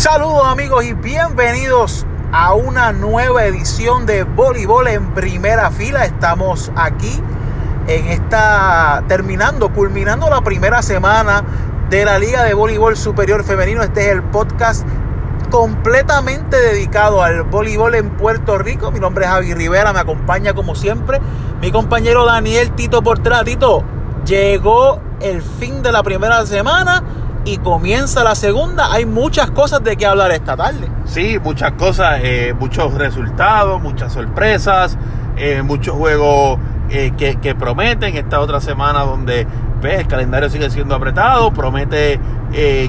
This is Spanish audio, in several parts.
Saludos amigos y bienvenidos a una nueva edición de voleibol en primera fila. Estamos aquí en esta terminando, culminando la primera semana de la Liga de Voleibol Superior Femenino. Este es el podcast completamente dedicado al voleibol en Puerto Rico. Mi nombre es Javi Rivera, me acompaña como siempre mi compañero Daniel Tito Portela. Tito, llegó el fin de la primera semana y comienza la segunda. Hay muchas cosas de qué hablar esta tarde. Sí, muchas cosas, eh, muchos resultados, muchas sorpresas, eh, muchos juegos eh, que, que, prometen. Esta otra semana donde ves, el calendario sigue siendo apretado, promete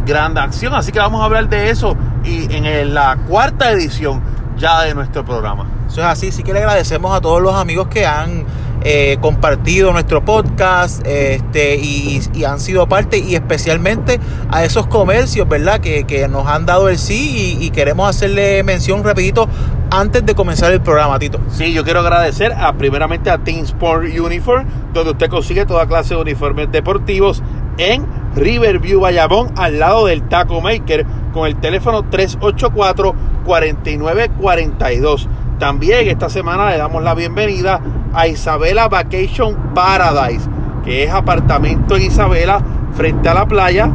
gran acción. Así que vamos a hablar de eso y en la cuarta edición ya de nuestro programa. Eso es así, sí que le agradecemos a todos los amigos que han eh, compartido nuestro podcast este, y, han sido parte y especialmente a esos comercios, ¿verdad? Que, nos han dado el sí y, queremos hacerle mención rapidito antes de comenzar el programa, Tito. Sí, yo quiero agradecer a primeramente a Team Sport Uniform, donde usted consigue toda clase de uniformes deportivos en Riverview Bayamón, al lado del Taco Maker, con el teléfono 384 4942. También esta semana le damos la bienvenida a Isabela Vacation Paradise, que es apartamento en Isabela frente a la playa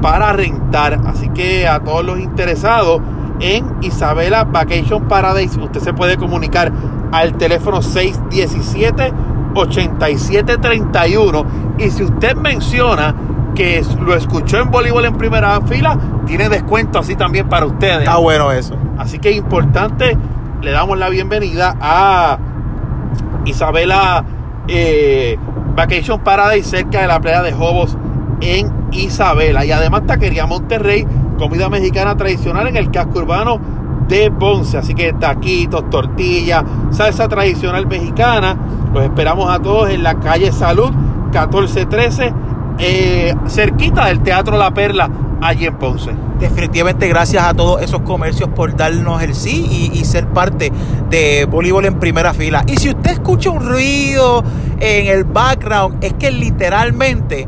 para rentar. Así que a todos los interesados en Isabela Vacation Paradise, usted se puede comunicar al teléfono 617 8731 y si usted menciona que lo escuchó en voleibol en primera fila, tiene descuento así también para ustedes. Está bueno eso. Así que es importante le damos la bienvenida a Isabela eh, Vacation Paradise cerca de la playa de Jobos en Isabela. Y además Taquería Monterrey, comida mexicana tradicional en el casco urbano de Ponce. Así que taquitos, tortillas, salsa tradicional mexicana. Los esperamos a todos en la calle Salud 1413, eh, cerquita del Teatro La Perla, allí en Ponce definitivamente gracias a todos esos comercios por darnos el sí y, ser parte de voleibol en primera fila. Y si usted escucha un ruido en el background, es que literalmente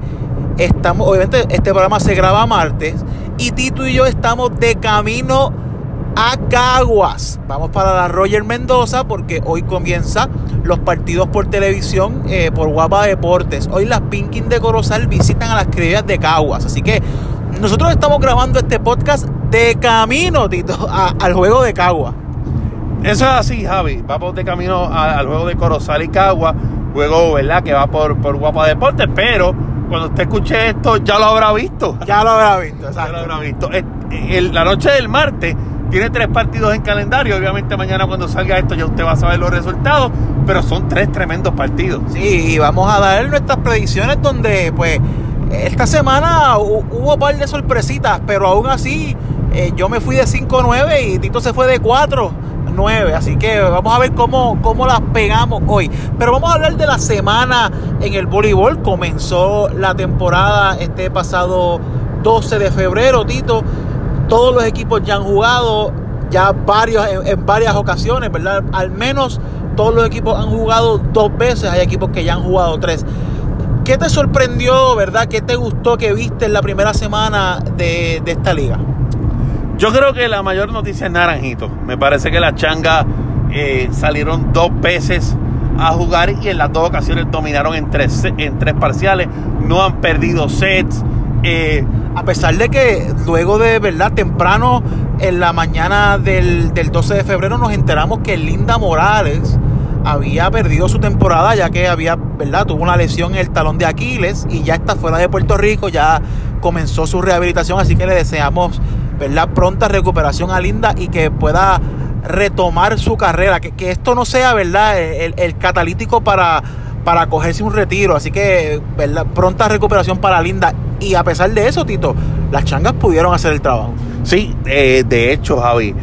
estamos, obviamente este programa se graba martes y Tito y yo estamos de camino a Caguas. Vamos para la Roger Mendoza porque hoy comienza los partidos por televisión eh, por Guapa Deportes. Hoy las Pinkin de Corozal visitan a las criollas de Caguas. Así que nosotros estamos grabando este podcast de camino, Tito, al juego de Cagua. Eso es así, Javi. Vamos de camino al juego de Corozal y Cagua. Juego, ¿verdad? Que va por, por Guapa Deportes. Pero cuando usted escuche esto, ya lo habrá visto. Ya lo habrá visto, exacto. Ya lo habrá visto. la noche del martes tiene tres partidos en calendario. Obviamente mañana cuando salga esto ya usted va a saber los resultados. Pero son tres tremendos partidos. Sí, y vamos a dar nuestras predicciones donde pues esta semana hubo un par de sorpresitas, pero aún así eh, yo me fui de 5-9 y Tito se fue de 4-9. Así que vamos a ver cómo, cómo las pegamos hoy. Pero vamos a hablar de la semana en el voleibol. Comenzó la temporada este pasado 12 de febrero, Tito. Todos los equipos ya han jugado ya varios, en varias ocasiones, ¿verdad? Al menos todos los equipos han jugado dos veces. Hay equipos que ya han jugado tres. ¿Qué te sorprendió, verdad? ¿Qué te gustó que viste en la primera semana de, esta liga? Yo creo que la mayor noticia es Naranjito. Me parece que las changas eh, salieron dos veces a jugar y en las dos ocasiones dominaron en tres, en tres parciales. No han perdido sets. Eh, a pesar de que luego de verdad temprano en la mañana del, del 12 de febrero nos enteramos que Linda Morales había perdido su temporada ya que había, ¿verdad? Tuvo una lesión en el talón de Aquiles y ya está fuera de Puerto Rico, ya comenzó su rehabilitación, así que le deseamos, ¿verdad? Pronta recuperación a Linda y que pueda retomar su carrera, que, que esto no sea, ¿verdad? El, catalítico para, para cogerse un retiro, así que, ¿verdad? Pronta recuperación para Linda y a pesar de eso, Tito, las changas pudieron hacer el trabajo. Sí, eh, de hecho, Javi,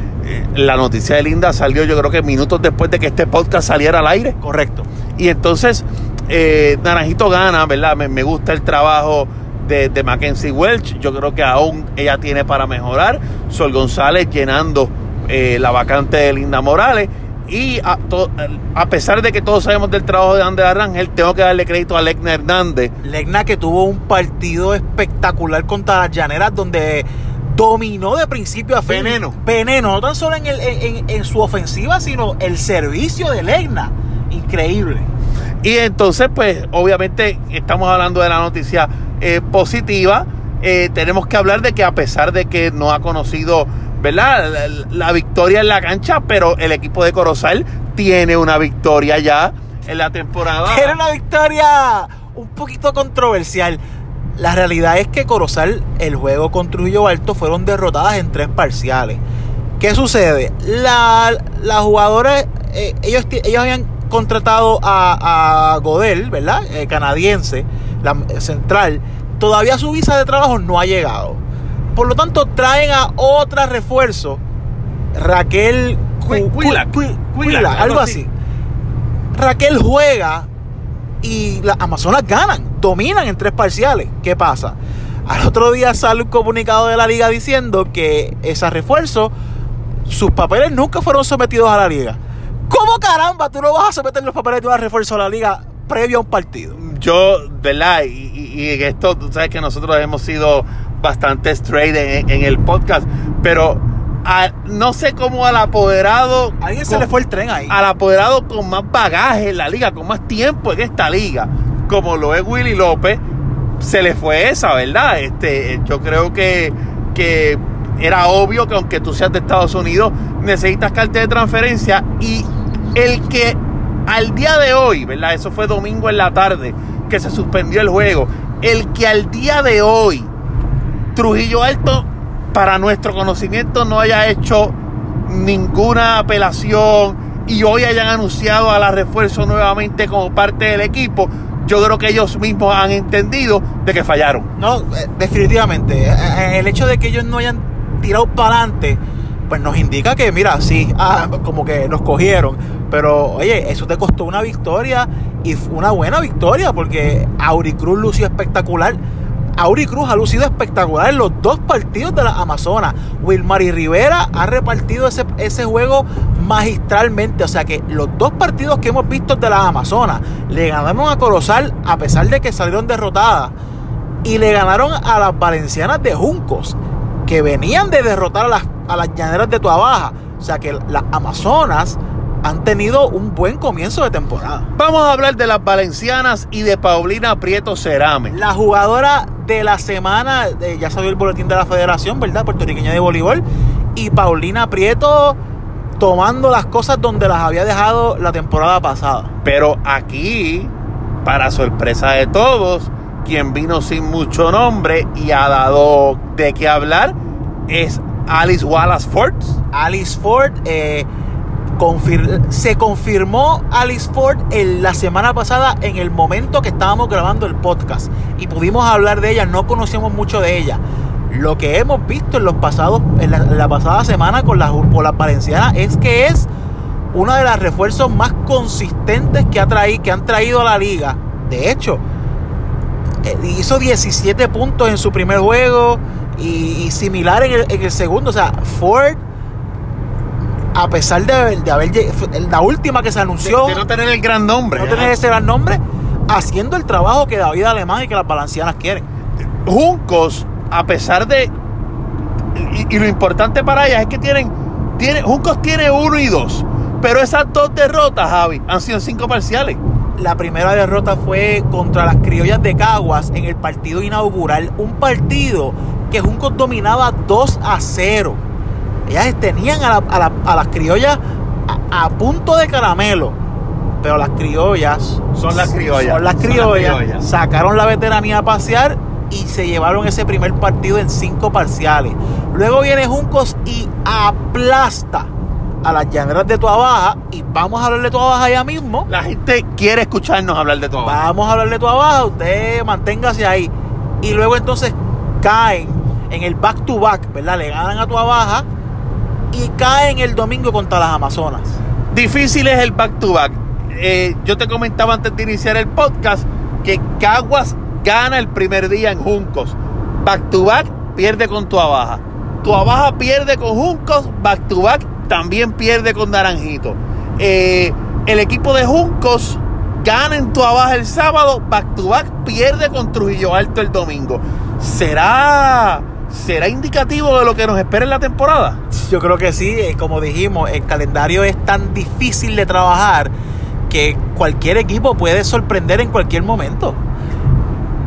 la noticia de Linda salió yo creo que minutos después de que este podcast saliera al aire. Correcto. Y entonces, eh, Naranjito gana, ¿verdad? Me, gusta el trabajo de, de, Mackenzie Welch. Yo creo que aún ella tiene para mejorar. Sol González llenando eh, la vacante de Linda Morales. Y a, a, pesar de que todos sabemos del trabajo de Ander Arrangel, tengo que darle crédito a Legna Hernández. Legna que tuvo un partido espectacular contra las Llaneras donde dominó de principio a fin. Veneno. Veneno, no tan solo en, el- en- en- su ofensiva, sino el servicio de Legna. Increíble. Y entonces, pues, obviamente, estamos hablando de la noticia eh, positiva. Eh, tenemos que hablar de que a pesar de que no ha conocido, ¿verdad? La, la victoria en la cancha, pero el equipo de Corozal tiene una victoria ya en la temporada. Era una victoria un poquito controversial. La realidad es que Corozal, el juego con Trujillo Alto, fueron derrotadas en tres parciales. ¿Qué sucede? La, las jugadoras, eh, ellos, ellos habían contratado a, a Godel, ¿verdad? Eh, canadiense, la central. Todavía su visa de trabajo no ha llegado. Por lo tanto, traen a otra refuerzo, Raquel Cu- Cu- Cuilac. Cu- Cuilac, Cuilac, algo así. Raquel juega y las Amazonas ganan, dominan en tres parciales. ¿Qué pasa? Al otro día sale un comunicado de la liga diciendo que ese refuerzo, sus papeles nunca fueron sometidos a la liga. ¿Cómo caramba tú no vas a someter los papeles de un refuerzo a la liga previo a un partido? Yo, ¿verdad? Y, en esto, tú sabes que nosotros hemos sido bastante straight en el podcast, pero a- no sé cómo al apoderado. A alguien se le fue el tren ahí. al apoderado con más bagaje en la liga, con más tiempo en esta liga, como lo es Willy López, se le fue esa, ¿verdad? Este, yo creo que, que era obvio que aunque tú seas de Estados Unidos, necesitas carta de transferencia y el que al día de hoy, ¿verdad? Eso fue domingo en la tarde que se suspendió el juego. El que al día de hoy Trujillo Alto, para nuestro conocimiento, no haya hecho ninguna apelación y hoy hayan anunciado a la refuerzo nuevamente como parte del equipo, yo creo que ellos mismos han entendido de que fallaron. No, eh, definitivamente. Eh, eh, El hecho de que ellos no hayan tirado para adelante, pues nos indica que, mira, sí, ah, como que nos cogieron. Pero, oye, eso te costó una victoria y una buena victoria porque Auricruz lució espectacular. Auricruz ha lucido espectacular en los dos partidos de las Amazonas. Wilmar y Rivera ha repartido ese, ese juego magistralmente. O sea que los dos partidos que hemos visto de las Amazonas le ganaron a Corozal a pesar de que salieron derrotadas y le ganaron a las valencianas de Juncos, que venían de derrotar a las, a las llaneras de Tuabaja. O sea que las Amazonas han tenido un buen comienzo de temporada. Vamos a hablar de las valencianas y de Paulina Prieto Cerame. La jugadora de la semana, eh, ya salió el boletín de la Federación, ¿verdad? Puertorriqueña de voleibol. Y Paulina Prieto tomando las cosas donde las había dejado la temporada pasada. Pero aquí, para sorpresa de todos, quien vino sin mucho nombre y ha dado de qué hablar es Alice Wallace Ford. Alice Ford, eh, se confirmó Alice Ford en la semana pasada en el momento que estábamos grabando el podcast y pudimos hablar de ella, no conocíamos mucho de ella. Lo que hemos visto en los pasados, en la, la pasada semana con las, con las valencianas es que es una de las refuerzos más consistentes que, ha traído, que han traído a la liga. De hecho, eh, hizo 17 puntos en su primer juego y, y similar en el, en el segundo. O sea, Ford, a pesar de, de haber la última que se anunció, De no tener el gran nombre. no tener ese gran nombre, haciendo el trabajo que David Alemán y que las valencianas quieren. Juncos, a pesar de. Y, y lo importante para ellas es que tienen, tiene, Juncos tiene uno y dos. Pero esas dos derrotas, Javi, han sido cinco parciales. La primera derrota fue contra las criollas de Caguas en el partido inaugural. Un partido que Juncos dominaba 2 a 0. Ellas tenían a, la- a la- a las criollas a, a punto de caramelo. Pero las criollas Son las criollas. son las Son las criollas, sacaron la veteranía a pasear y se llevaron ese primer partido en cinco parciales. Luego viene Juncos y aplasta a las llaneras de Tuabaja. Y vamos a hablar de Tuabaja ya mismo. La gente quiere escucharnos hablar de todo. Vamos a hablarle todo abajo, usted manténgase ahí. Y luego entonces caen en el back to back, ¿verdad? Le ganan a tu baja y caen el domingo contra las Amazonas. Difícil es el back to back. Eh, yo te comentaba antes de iniciar el podcast que Caguas gana el primer día en Juncos. Back to back pierde con Tuabaja. Tuabaja pierde con Juncos. Back to back también pierde con Naranjito. Eh, el equipo de Juncos gana en Tuabaja el sábado. Back to back pierde con Trujillo Alto el domingo. ¿Será ¿será indicativo de lo que nos espera en la temporada? Yo creo que sí, eh, como dijimos, el calendario es tan difícil de trabajar que cualquier equipo puede sorprender en cualquier momento.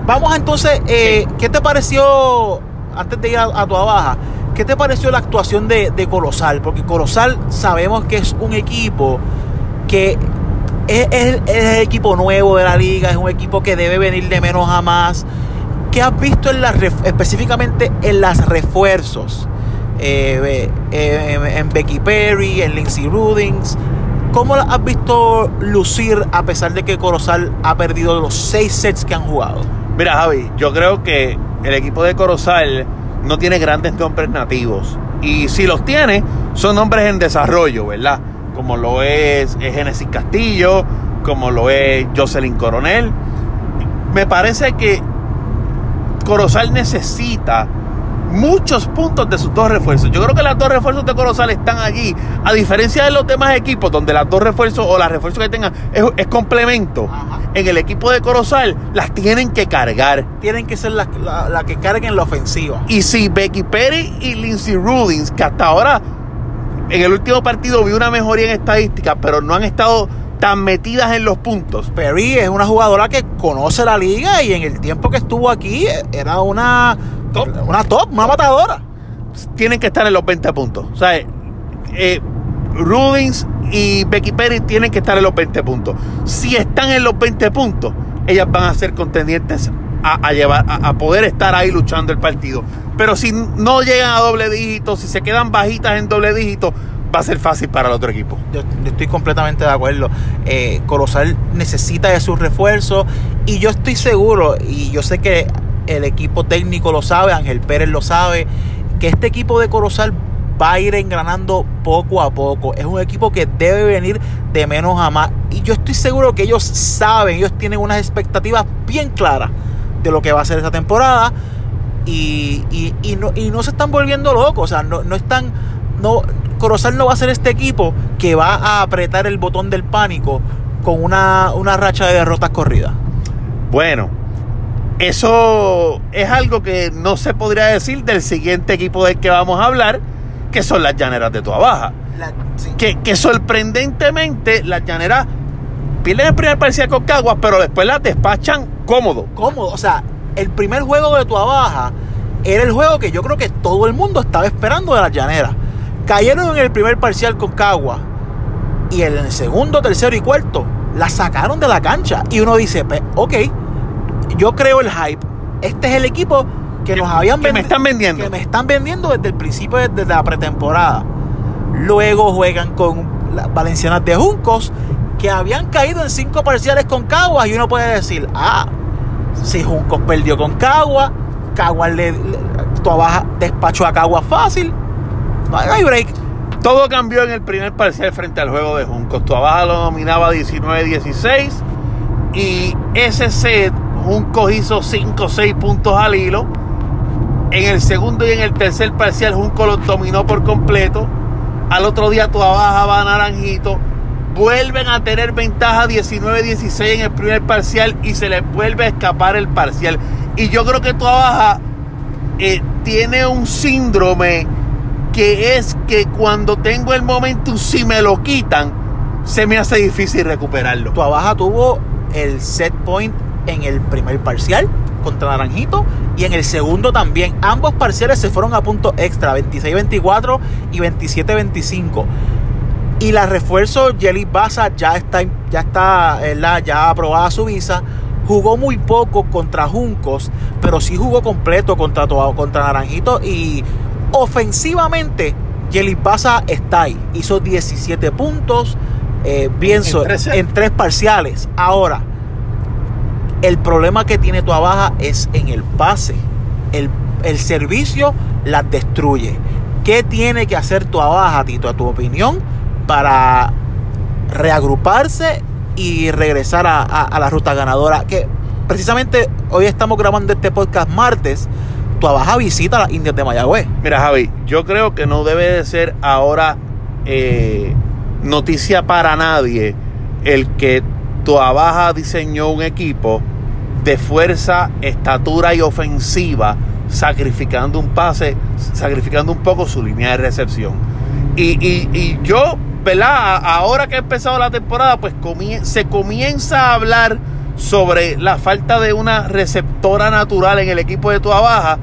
Vamos entonces, eh, ¿qué te pareció, antes de ir a, a tu baja, qué te pareció la actuación de, de Corozal? Porque Corozal sabemos que es un equipo que es, es- es el equipo nuevo de la liga, es un equipo que debe venir de menos a más. ¿Qué has visto en las específicamente en las refuerzos? Eh, eh, en, Becky Perry, en Lindsey Rudings. ¿Cómo las has visto lucir a pesar de que Corozal ha perdido los seis sets que han jugado? Mira, Javi, yo creo que el equipo de Corozal no tiene grandes nombres nativos. Y si los tiene, son nombres en desarrollo, ¿verdad? Como lo es, eh, Génesis Castillo, como lo es Jocelyn Coronel. Me parece que Corozal necesita muchos puntos de sus dos refuerzos. Yo creo que las dos refuerzos de Corozal están allí. A diferencia de los demás equipos, donde las dos refuerzos o las refuerzos que tengan es, es complemento. Ajá. En el equipo de Corozal las tienen que cargar. Tienen que ser las la, la que carguen la ofensiva. Y si Becky Perry y Lindsey Rudins, que hasta ahora en el último partido vi una mejoría en estadísticas, pero no han estado tan metidas en los puntos. Perry es una jugadora que conoce la liga y en el tiempo que estuvo aquí eh, era una Top. una top, una matadora. tienen que estar en los 20 puntos. O sea, eh, Rudins y Becky Perry tienen que estar en los 20 puntos. Si están en los 20 puntos, ellas van a ser contendientes a, a llevar, a, a poder estar ahí luchando el partido. Pero si no llegan a doble dígito, si se quedan bajitas en doble dígito, va a ser fácil para el otro equipo. Yo, estoy completamente de acuerdo. Eh, Corozal necesita de sus refuerzos y yo estoy seguro, y yo sé que el equipo técnico lo sabe, Ángel Pérez lo sabe, que este equipo de Corozal va a ir engranando poco a poco. Es un equipo que debe venir de menos a más. Y yo estoy seguro que ellos saben, ellos tienen unas expectativas bien claras de lo que va a ser esta temporada. Y no, y no se están volviendo locos. O sea, no, no están. No, Corozal no va a ser este equipo que va a apretar el botón del pánico con una, una racha de derrotas corridas. Bueno, eso es algo que no se podría decir del siguiente equipo del que vamos a hablar, que son las llaneras de Tua Baja. que, que sorprendentemente las llaneras pierden el primer parcial con Caguas, pero después las despachan cómodo. Cómodo. O sea, el primer juego de Tua Baja era el juego que yo creo que todo el mundo estaba esperando de las llaneras. Cayeron en el primer parcial con Cagua. Y en el segundo, tercero y cuarto la sacaron de la cancha. Y uno dice, "Pe- ok, yo creo el hype. Este es el equipo que, Que- nos habían que me están vendiendo. Que me están vendiendo desde el principio, desde la pretemporada. Luego juegan con las Valencianas de Juncos, que habían caído en cinco parciales con Caguas. Y uno puede decir, ah, si Juncos perdió con Caguas, Caguas le, le despachó a Caguas fácil. No hay break. Todo cambió en el primer parcial frente al juego de Juncos. Tua Baja lo dominaba 19-16 y ese set Juncos hizo 5 o 6 puntos al hilo. En el segundo y en el tercer parcial Junco los dominó por completo. Al otro día Tua Baja va a Naranjito. Vuelven a tener ventaja 19-16 en el primer parcial y se les vuelve a escapar el parcial. Y yo creo que Tua Baja eh, tiene un síndrome que es que cuando tengo el momento, si me lo quitan, se me hace difícil recuperarlo. Tua Baja tuvo el set point en el primer parcial contra Naranjito y en el segundo también. Ambos parciales se fueron a punto extra, 26-24 y 27-25. Y la refuerzo Jelly Baza ya está, ya está ya aprobada su visa. Jugó muy poco contra Juncos, pero sí jugó completo contra, contra Naranjito. Y ofensivamente, Jelly Baza está ahí. Hizo 17 puntos, eh, bien En tres en tres parciales. Ahora, el problema que tiene Tua Baja es en el pase. El, el servicio las destruye. ¿Qué tiene que hacer Tua Baja, Tito, a tu opinión, para reagruparse y regresar a, a- a la ruta ganadora? Que precisamente hoy estamos grabando este podcast martes. Tua Baja visita a las Indias de Mayagüez. Mira, Javi, yo creo que no debe de ser ahora eh, noticia para nadie el que Tua Baja diseñó un equipo de fuerza, estatura y ofensiva sacrificando un pase, sacrificando un poco su línea de recepción. Y, y- y yo, ¿verdad? A- Ahora que ha empezado la temporada, pues se comienza a hablar sobre la falta de una receptora natural en el equipo de Toa Baja,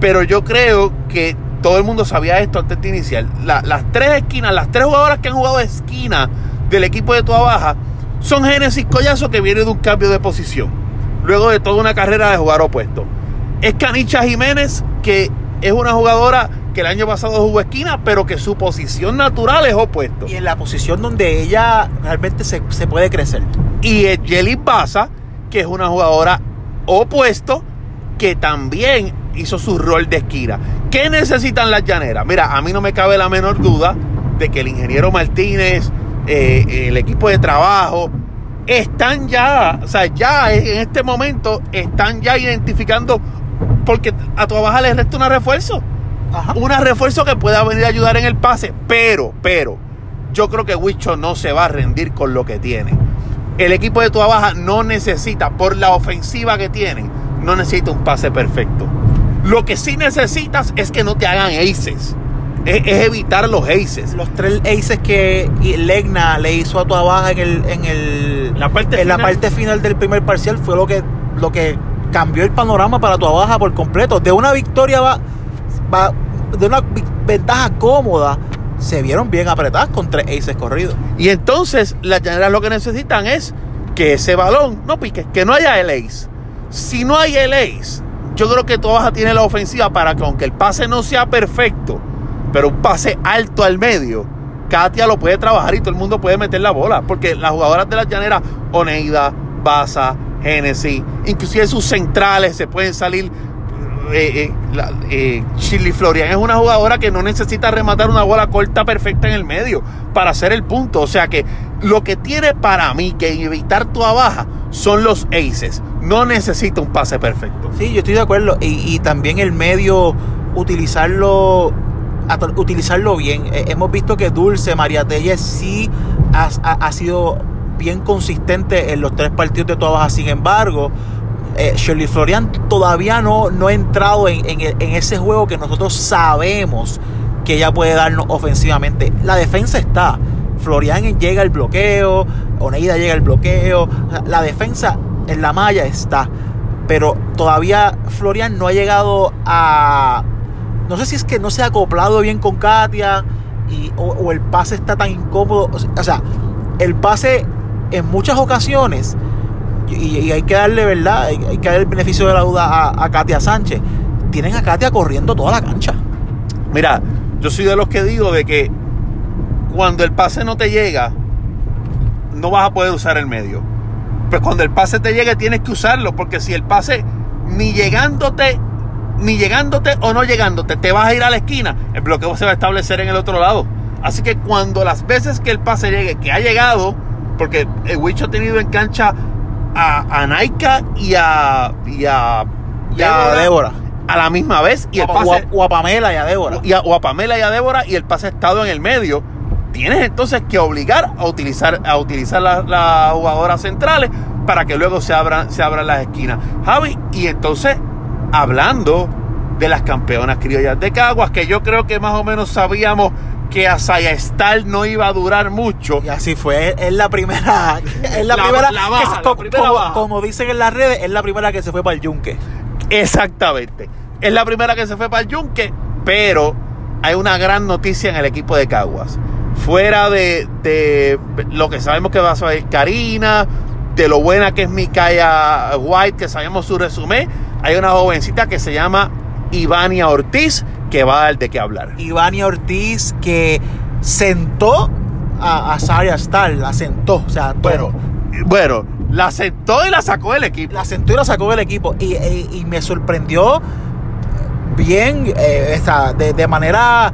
pero yo creo que todo el mundo sabía esto antes de iniciar. La- las tres esquinas, las tres jugadoras que han jugado esquina del equipo de Toa Baja son Génesis Collazo que viene de un cambio de posición, luego de toda una carrera de jugar opuesto. Es Canicha Jiménez, que es una jugadora que el año pasado jugó esquina, pero que su posición natural es opuesto. Y en la posición donde ella realmente se, se puede crecer. Y es Jelly Baza, que es una jugadora opuesto, que también hizo su rol de esquina. ¿Qué necesitan las llaneras? Mira, a mí no me cabe la menor duda de que el ingeniero Martínez, eh, el equipo de trabajo, están ya, o sea, ya en este momento están ya identificando, porque a tu baja le resta una refuerzo. Ajá. Un refuerzo que pueda venir a ayudar en el pase. Pero, pero, yo creo que Wicho no se va a rendir con lo que tiene. El equipo de Tua Baja no necesita, por la ofensiva que tienen, no necesita un pase perfecto. Lo que sí necesitas es que no te hagan aces. Es, es evitar los aces. Los tres aces que Legna le hizo a tu Baja en el, en el La parte en la final. parte final del primer parcial fue lo que lo que cambió el panorama para tu Baja por completo. De una victoria va, va de una ventaja cómoda, se vieron bien apretadas con tres aces corridos. Y entonces las llaneras lo que necesitan es que ese balón no pique, que no haya el ace. Si no hay el ace, yo creo que Tua Baja tiene la ofensiva para que aunque el pase no sea perfecto, pero un pase alto al medio, Katia lo puede trabajar y todo el mundo puede meter la bola. Porque las jugadoras de las llaneras, Oneida, Baza, Genesis, inclusive sus centrales se pueden salir. Eh, eh, la- eh, Shirley Florian es una jugadora que no necesita rematar una bola corta perfecta en el medio para hacer el punto. O sea que lo que tiene para mí que evitar tu baja son los aces. No necesita un pase perfecto. Sí, yo estoy de acuerdo. Y, también el medio, utilizarlo utilizarlo bien. Eh, hemos visto que Dulce, María Telles sí ha, sido bien consistente en los tres partidos de toda baja. Sin embargo, eh, Shirley Florian todavía no, no ha entrado en, el- en ese juego que nosotros sabemos que ella puede darnos ofensivamente. La defensa está. Florian llega el bloqueo, Oneida llega el bloqueo. La- La defensa en la malla está. Pero todavía Florian no ha llegado a. No sé si es que no se ha acoplado bien con Katia y, o, o el pase está tan incómodo. O sea, el pase en muchas ocasiones, y, hay que darle, ¿verdad? Hay, hay que darle el beneficio de la duda a, a Katia Sánchez. Tienen a Katia corriendo toda la cancha. Mira, yo soy de los que digo de que cuando el pase no te llega, no vas a poder usar el medio. Pues cuando el pase te llegue tienes que usarlo, porque si el pase ni llegándote, ni llegándote o no llegándote, te vas a ir a la esquina, el bloqueo se va a establecer en el otro lado. Así que cuando las veces que el pase llegue, que ha llegado, porque el Wicho ha tenido en cancha a, a Naika y a, y a, Y a Débora. a la misma vez y el o, a- pase o a Pamela y a Débora. y a, o a Pamela y a Débora y el pase estado en el medio. Tienes entonces que obligar a utilizar, a utilizar las las jugadoras centrales para que luego se abran, se abran las esquinas. Javi, y entonces, hablando de las campeonas criollas de Caguas, que yo creo que más o menos sabíamos que Asaya Star no iba a durar mucho. Y así fue, es la primera, es la, La- primera, la que se- la como, primera como- baja. como dicen en las redes, es la primera que se fue para el yunque. Exactamente. Es la primera que se fue para el Yunque, pero hay una gran noticia en el equipo de Caguas. Fuera de, de lo que sabemos que va a ser Karina, de lo buena que es Mikaya White, que sabemos su resumen, hay una jovencita que se llama Ivania Ortiz, que va a dar de qué hablar. Ivania Ortiz que sentó a, a Saria Star, la sentó, o sea, Bueno, bueno, bueno, la sentó y la sacó del equipo. la sentó y la sacó del equipo. Y, y- y me sorprendió bien, eh, de, de manera,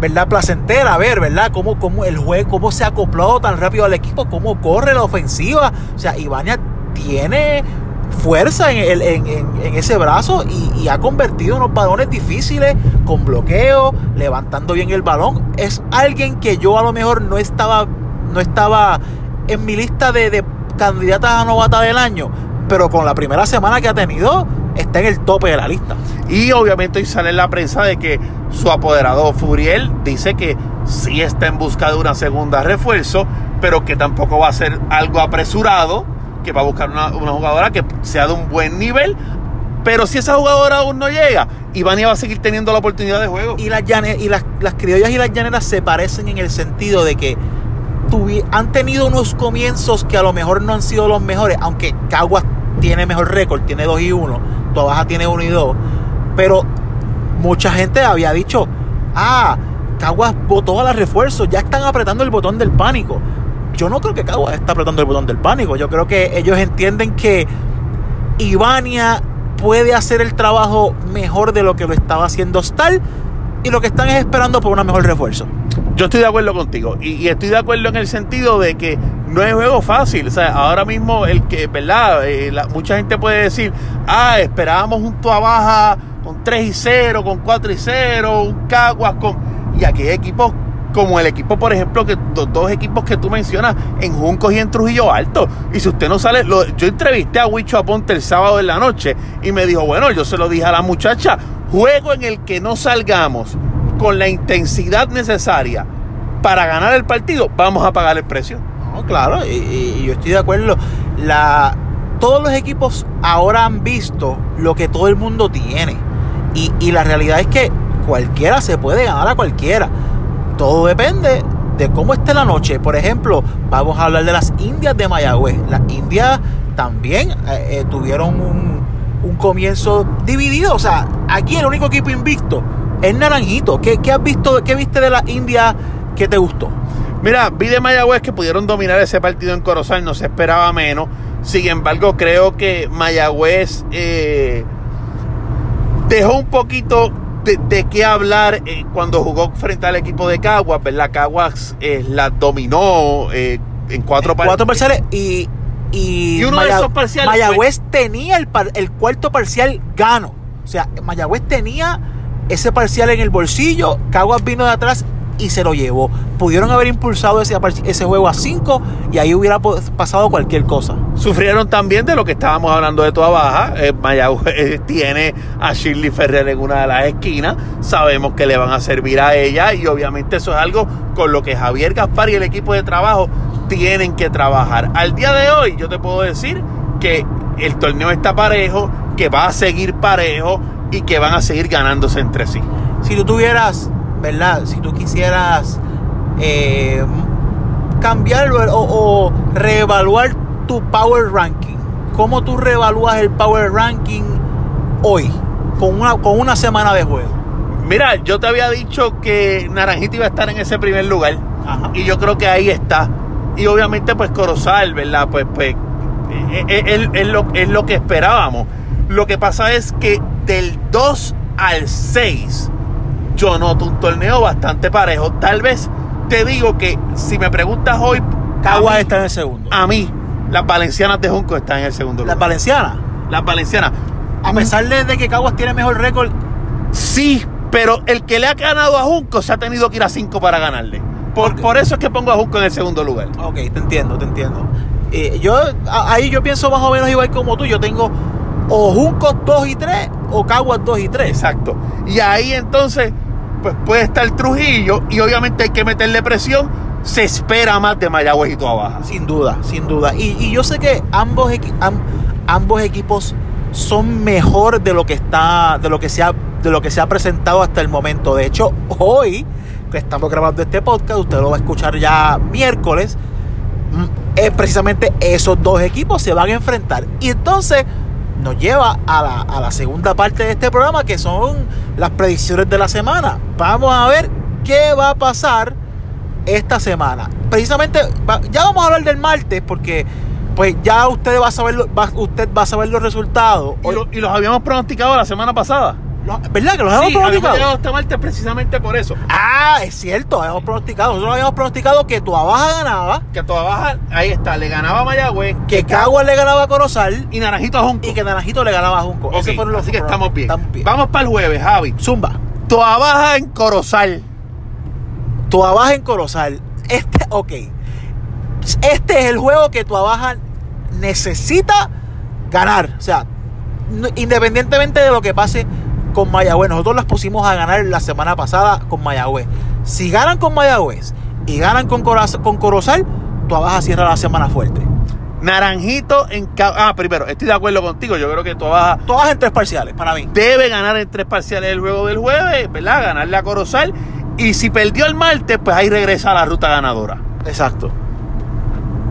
¿verdad? Placentera ver, ¿verdad? Cómo, cómo el juego, cómo se ha acoplado tan rápido al equipo, cómo corre la ofensiva. O sea, Ivania tiene fuerza en, el- ese brazo y, y ha convertido unos balones difíciles con bloqueo, levantando bien el balón. Es alguien que yo a lo mejor no estaba, no estaba en mi lista de, de candidatas a novata del año, pero con la primera semana que ha tenido, está en el tope de la lista. Y obviamente hoy sale en la prensa de que su apoderado Furiel dice que sí está en busca de una segunda refuerzo, pero que tampoco va a ser algo apresurado, que va a buscar una, una jugadora que sea de un buen nivel. Pero si esa jugadora aún no llega, Ivania va a seguir teniendo la oportunidad de juego. Y las, y las, las criollas y las llaneras se parecen en el sentido de que han tenido unos comienzos que a lo mejor no han sido los mejores, aunque Caguas tiene mejor récord, tiene 2 y 1, Baja tiene 1 y 2, pero mucha gente había dicho, ah, Caguas votó a los refuerzos, ya están apretando el botón del pánico. Yo no creo que Caguas está apretando el botón del pánico, yo creo que ellos entienden que Ivania puede hacer el trabajo mejor de lo que lo estaba haciendo Stal y lo que están es esperando por una mejor refuerzo. Yo estoy de acuerdo contigo y, estoy de acuerdo en el sentido de que no es juego fácil. O sea, ahora mismo el que, ¿verdad? Eh, mucha gente puede decir, ah, esperábamos un Tua Baja con 3 y 0, con 4 y 0, un Caguas con... Y aquí hay equipos como el equipo, por ejemplo, que los dos equipos que tú mencionas en Juncos y en Trujillo Alto. Y si usted no sale, yo entrevisté a Huicho Aponte el sábado en la noche y me dijo, bueno, yo se lo dije a la muchacha, juego en el que no salgamos con la intensidad necesaria para ganar el partido, vamos a pagar el precio. No, claro, y, yo estoy de acuerdo. La, todos los equipos ahora han visto lo que todo el mundo tiene. Y la realidad es que cualquiera se puede ganar a cualquiera. Todo depende de cómo esté la noche. Por ejemplo, vamos a hablar de las indias de Mayagüez. Las indias también eh, eh, tuvieron un, comienzo dividido. O sea, aquí el único equipo invicto es Naranjito. ¿Qué, qué has visto, qué viste de las indias que te gustó? Mira, vi de Mayagüez que pudieron dominar ese partido en Corozal, no se esperaba menos. Sin embargo, creo que Mayagüez eh, dejó un poquito de, de qué hablar eh, cuando jugó frente al equipo de Caguas, ¿verdad? Caguas eh, la dominó eh, en cuatro, par- cuatro parciales y, y, Y uno de esos parciales Mayagüez tenía el, par- el cuarto parcial gano. O sea, Mayagüez tenía ese parcial en el bolsillo, Caguas vino de atrás y se lo llevó. Pudieron haber impulsado ese, juego a 5 y ahí hubiera pasado cualquier cosa. Sufrieron también de lo que estábamos hablando de toda baja. Eh, Mayagüez tiene a Shirley Ferrer en una de las esquinas. Sabemos que le van a servir a ella y obviamente eso es algo con lo que Javier Gaspar y el equipo de trabajo tienen que trabajar. Al día de hoy yo te puedo decir que el torneo está parejo, que va a seguir parejo y que van a seguir ganándose entre sí. Si tú tuvieras, ¿verdad? Si tú quisieras eh, cambiar o, o reevaluar tu power ranking, ¿cómo tú reevalúas el power ranking hoy, con una, con una semana de juego? Mira, yo te había dicho que Naranjito iba a estar en ese primer lugar. Ajá. Y yo creo que ahí está. Y obviamente, pues Corozal, ¿verdad? Pues, pues eh, eh, es, es lo, es lo que esperábamos. Lo que pasa es que del 2 al 6, yo noto un torneo bastante parejo. Tal vez te digo que si me preguntas hoy, Caguas está en el segundo. a mí, las Valencianas de Junco están en el segundo Las lugar. Valencianas, Las Valencianas. a pesar de, que Caguas tiene mejor récord, Sí, pero el que le ha ganado a Junco se ha tenido que ir a 5 para ganarle. Por, por eso es que pongo a Junco en el segundo lugar. ok, te entiendo, te entiendo. Eh, yo ahí yo pienso más o menos igual como tú. Yo tengo o Juncos 2 y 3 o Caguas 2 y 3. Exacto. Y ahí entonces, pues puede estar Trujillo y obviamente hay que meterle presión. Se espera más de Mayagüez y Toa Baja. Sin duda, sin duda. Y, y yo sé que ambos, equi- am- ambos equipos son mejor de lo que está, de lo que se ha, de lo que se ha presentado hasta el momento. De hecho, hoy que estamos grabando este podcast, usted lo va a escuchar ya miércoles. mm, eh, precisamente esos dos equipos se van a enfrentar. Y entonces nos lleva a la, a la segunda parte de este programa, que son las predicciones de la semana. Vamos a ver qué va a pasar esta semana. Precisamente, ya vamos a hablar del martes, porque pues ya usted va a saber, va- usted va a saber los resultados. Y, lo- y los habíamos pronosticado la semana pasada. ¿Verdad que los Sí, habíamos pronosticado? llegado este martes precisamente por eso. Ah, es cierto, habíamos pronosticado. Nosotros habíamos pronosticado que Tua Baja ganaba, Que Toa Baja, ahí está, le ganaba a Mayagüez. que Caguas le ganaba a Corozal y Naranjito a Junco. y que Naranjito le ganaba a Junco. Ok, Esos fueron los así que estamos bien. Estamos bien. Vamos para el jueves, Javi. Zumba. Toa Baja en Corozal. Tua Baja en Corozal. Este, ok. Este es el juego que Tua Baja necesita ganar. O sea, independientemente de lo que pase con Mayagüez, nosotros las pusimos a ganar la semana pasada con Mayagüez. Si ganan con Mayagüez y ganan con, Coraz- con Corozal, tú vas a cerrar la semana fuerte. Naranjito en Ah, primero, estoy de acuerdo contigo. Yo creo que tú vas a Todas en tres parciales, para mí. debe ganar en tres parciales el juego del jueves, ¿verdad? Ganarle a Corozal. Y si perdió el martes, pues ahí regresa a la ruta ganadora. Exacto.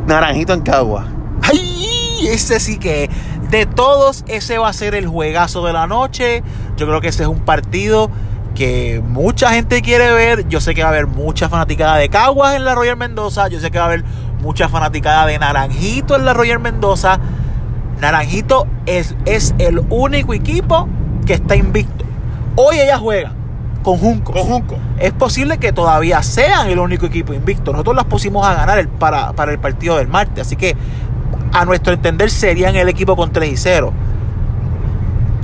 Naranjito en Cagua. ¡Ay! Ese sí que de todos, ese va a ser el juegazo de la noche. Yo creo que ese es un partido que mucha gente quiere ver. Yo sé que va a haber mucha fanaticada de Caguas en la Royal Mendoza. Yo sé que va a haber mucha fanaticada de Naranjito en la Royal Mendoza. Naranjito es, es el único equipo que está invicto. Hoy ella juega con Juncos. Con Junco. Es posible que todavía sean el único equipo invicto. Nosotros las pusimos a ganar el- para, para el partido del martes. Así que, a nuestro entender, serían el equipo con 3 y 0.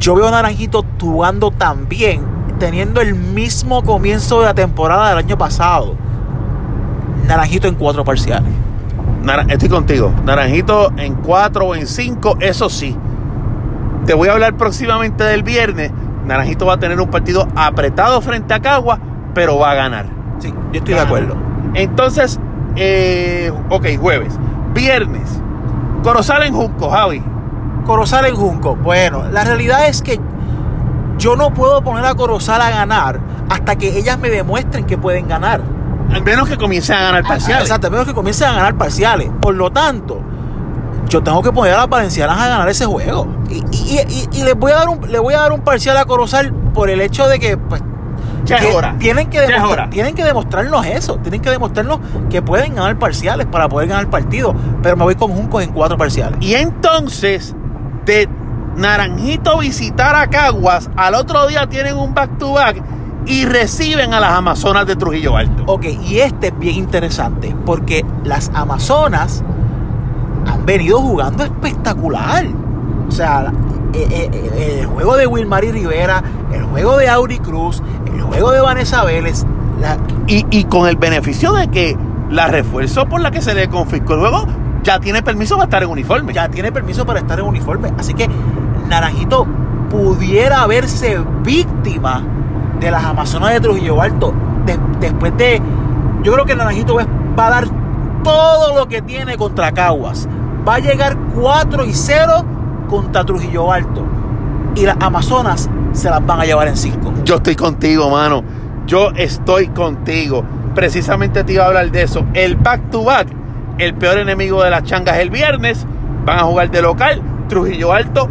Yo veo a Naranjito jugando tan bien, teniendo el mismo comienzo de la temporada del año pasado. Naranjito en cuatro parciales. Estoy contigo. Naranjito en 4 o en 5, eso sí. Te voy a hablar próximamente del viernes. Naranjito va a tener un partido apretado frente a Cagua, pero va a ganar. Sí, yo estoy de acuerdo. Entonces, eh, ok, jueves. Viernes. Corozal en Junco, Javi. Corozal en Junco. Bueno, la realidad es que yo no puedo poner a Corozal a ganar hasta que ellas me demuestren que pueden ganar. Al menos que comiencen a ganar parciales. Exacto, a menos que comiencen a ganar parciales. Por lo tanto, yo tengo que poner a las valencianas a ganar ese juego. Y, y- y- y les voy a dar un, le voy a dar un parcial a Corozal por el hecho de que pues, Ya es que hora. tienen, que Ya es hora. tienen que demostrarnos eso. Tienen que demostrarnos que pueden ganar parciales para poder ganar partido. Pero me voy con Juncos en cuatro parciales. Y entonces, de Naranjito visitar a Caguas, al otro día tienen un back-to-back y reciben a las Amazonas de Trujillo Alto. Ok, y este es bien interesante porque las Amazonas han venido jugando espectacular. O sea, eh, eh, eh, el juego de Wilmary Rivera, el juego de Auri Cruz, el juego de Vanessa Vélez, la- Y, y con el beneficio de que la refuerzo por la que se le confiscó el juego ya tiene permiso para estar en uniforme. ya tiene permiso para estar en uniforme. Así que Naranjito pudiera verse víctima de las Amazonas de Trujillo Alto. De- después de. Yo creo que Naranjito va, a dar todo lo que tiene contra Caguas. Va a llegar 4 y 0 contra Trujillo Alto. Y las Amazonas se las van a llevar en 5. Yo estoy contigo, mano. Yo estoy contigo. Precisamente te iba a hablar de eso. El back-to-back, el peor enemigo de las changas el viernes. Van a jugar de local. Trujillo Alto.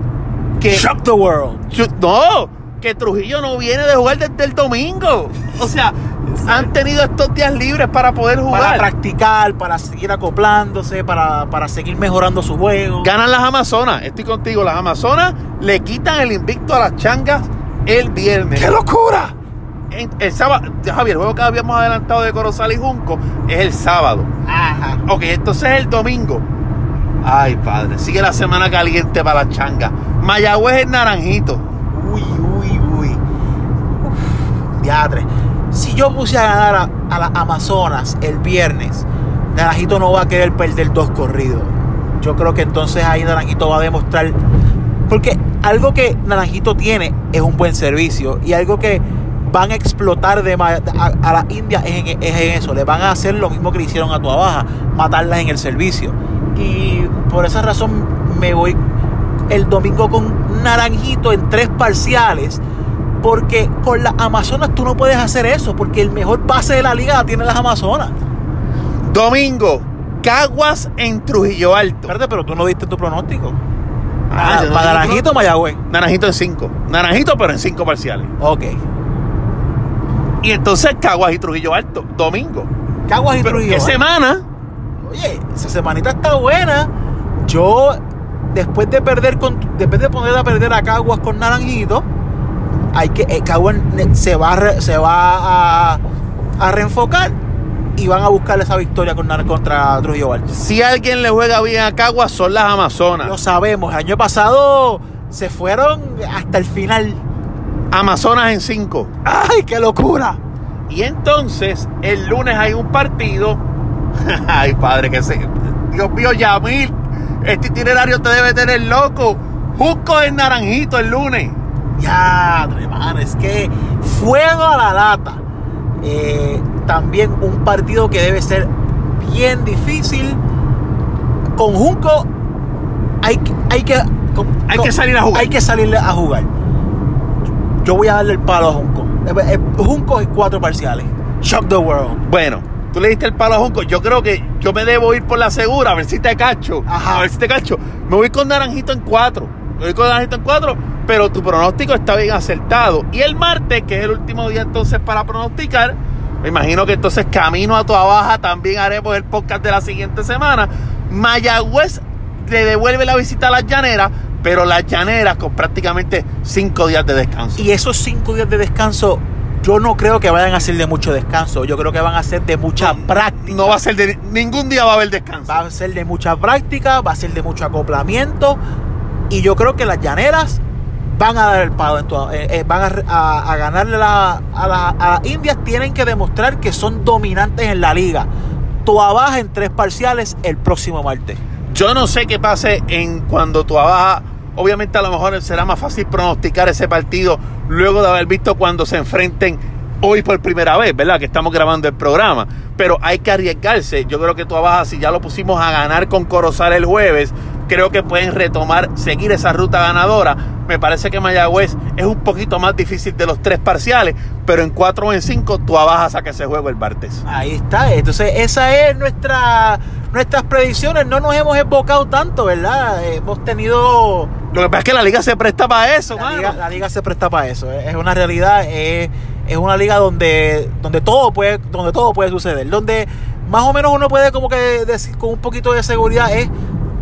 Que Shock the world. No, que Trujillo no viene de jugar desde el domingo. O sea, han tenido estos días libres para poder Para jugar. practicar, para seguir acoplándose, para, para seguir mejorando su juego. Ganan las Amazonas. Estoy contigo. Las Amazonas le quitan el invicto a las changas el viernes. ¡Qué locura! En- El sábado, Javier, el juego que habíamos adelantado de Corozal y Junco es el sábado. Ajá. Ok, entonces el domingo. Ay, padre, sigue la semana caliente para las changas. Mayagüez es naranjito. Uy, uy, uy. Uf, diadre. Si yo puse a ganar a, a las Amazonas el viernes, Naranjito no va a querer perder dos corridos. Yo creo que entonces ahí Naranjito va a demostrar. Porque algo que Naranjito tiene es un buen servicio. Y algo que van a explotar de a, a las indias es en, es en eso. Le van a hacer lo mismo que le hicieron a tu Baja, matarlas en el servicio. Y por esa razón me voy el domingo con Naranjito en tres parciales. Porque con las Amazonas tú no puedes hacer eso. Porque el mejor pase de la liga la tienen las Amazonas. Domingo, Caguas en Trujillo Alto. Espérate, pero tú no diste tu pronóstico. Ah, Ah, no Naranjito o Mayagüez. Naranjito en cinco. Naranjito, pero en cinco parciales. Ok. Y entonces Caguas y Trujillo Alto, domingo. Caguas y Pero Trujillo. ¿Qué semana? Oye, esa semanita está buena. Yo, después de perder con, después de poner a perder a Caguas con Naranjito, hay que, eh, Caguas se va, se va a, a reenfocar y van a buscar esa victoria con, Nar- contra Trujillo Alto. Si alguien le juega bien a Caguas, son las Amazonas. Lo sabemos, el año pasado se fueron hasta el final. Amazonas en cinco. ¡Ay, qué locura! Y entonces, el lunes hay un partido. Ay, padre, que se. Dios mío, Yamil, este itinerario te debe tener loco. Jusco en Naranjito el lunes. Ya, mano, es que fuego a la lata. Eh, también un partido que debe ser bien difícil. Con Junco hay, hay que hay que salir a jugar. Hay que salir a jugar. Yo voy a darle el palo a Junco. Eh, eh, Junco y cuatro parciales. Shock the world. Bueno, tú le diste el palo a Junco. Yo creo que yo me debo ir por la segura, a ver si te cacho. A ver si te cacho. Me voy con Naranjito en cuatro. Me voy con Naranjito en cuatro, pero tu pronóstico está bien acertado. Y el martes, que es el último día entonces para pronosticar, me imagino que entonces camino a tu baja también haremos el podcast de la siguiente semana. Mayagüez le devuelve la visita a las llaneras, pero las llaneras con prácticamente cinco días de descanso. Y esos cinco días de descanso, yo no creo que vayan a ser de mucho descanso. Yo creo que van a ser de mucha práctica. No va a ser de ningún día va a haber descanso. Va a ser de mucha práctica, va a ser de mucho acoplamiento. Y yo creo que las llaneras van a dar el palo, en eh, eh, van a, ganarle a, las Indias. Tienen que demostrar que son dominantes en la liga. Toda baja en tres parciales el próximo martes. Yo no sé qué pase en cuando tú abajas. Obviamente a lo mejor será más fácil pronosticar ese partido luego de haber visto cuando se enfrenten hoy por primera vez, ¿verdad? Que estamos grabando el programa. Pero hay que arriesgarse. Yo creo que tú abajas, si ya lo pusimos a ganar con Corozal el jueves, creo que pueden retomar, seguir esa ruta ganadora. Me parece que Mayagüez es un poquito más difícil de los tres parciales, pero en cuatro o en cinco tú abajas a que se juegue el martes. Ahí está. Entonces, esa es nuestra nuestras predicciones. No nos hemos evocado tanto, ¿verdad? Hemos tenido. Lo que pasa es que la liga se presta para eso, la liga, la liga, se presta para eso. Es una realidad. Es, es una liga donde, donde todo puede, donde todo puede suceder. Donde más o menos uno puede como que decir con un poquito de seguridad es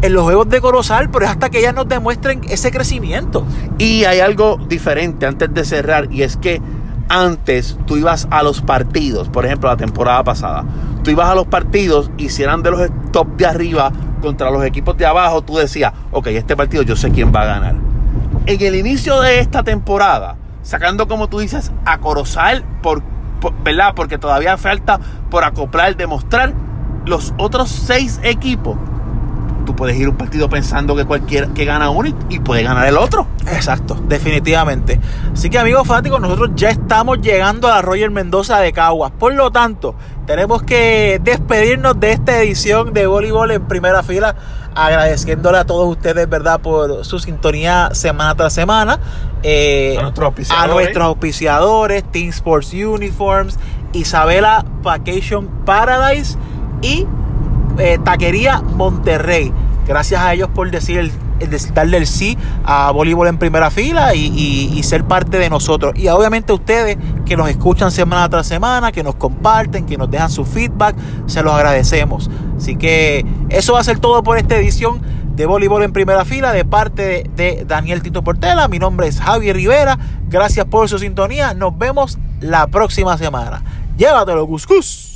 en los juegos de Corozal, pero es hasta que ellas nos demuestren ese crecimiento. Y hay algo diferente antes de cerrar, y es que antes tú ibas a los partidos, por ejemplo, la temporada pasada, tú ibas a los partidos y si eran de los top de arriba contra los equipos de abajo, tú decías, ok, este partido yo sé quién va a ganar. En el inicio de esta temporada, sacando como tú dices a Corozal, por, ¿verdad? Porque todavía falta por acoplar, demostrar los otros seis equipos tú puedes ir un partido pensando que cualquier que gana uno y, puede ganar el otro. Exacto, definitivamente. Así que amigos fanáticos, nosotros ya estamos llegando a la Roger Mendoza de Caguas. Por lo tanto, tenemos que despedirnos de esta edición de voleibol en primera fila, agradeciéndole a todos ustedes, ¿verdad?, por su sintonía semana tras semana. Eh, a, nuestros a nuestros auspiciadores, Team Sports Uniforms, Isabela Vacation Paradise y eh, Taquería Monterrey. Gracias a ellos por decir el, darle el sí a voleibol en primera fila y, ser parte de nosotros. Y obviamente ustedes que nos escuchan semana tras semana, que nos comparten, que nos dejan su feedback, se los agradecemos. Así que eso va a ser todo por esta edición de voleibol en primera fila de parte de Daniel Tito Portela. Mi nombre es Javier Rivera. Gracias por su sintonía. Nos vemos la próxima semana. Llévatelo, Cuscus.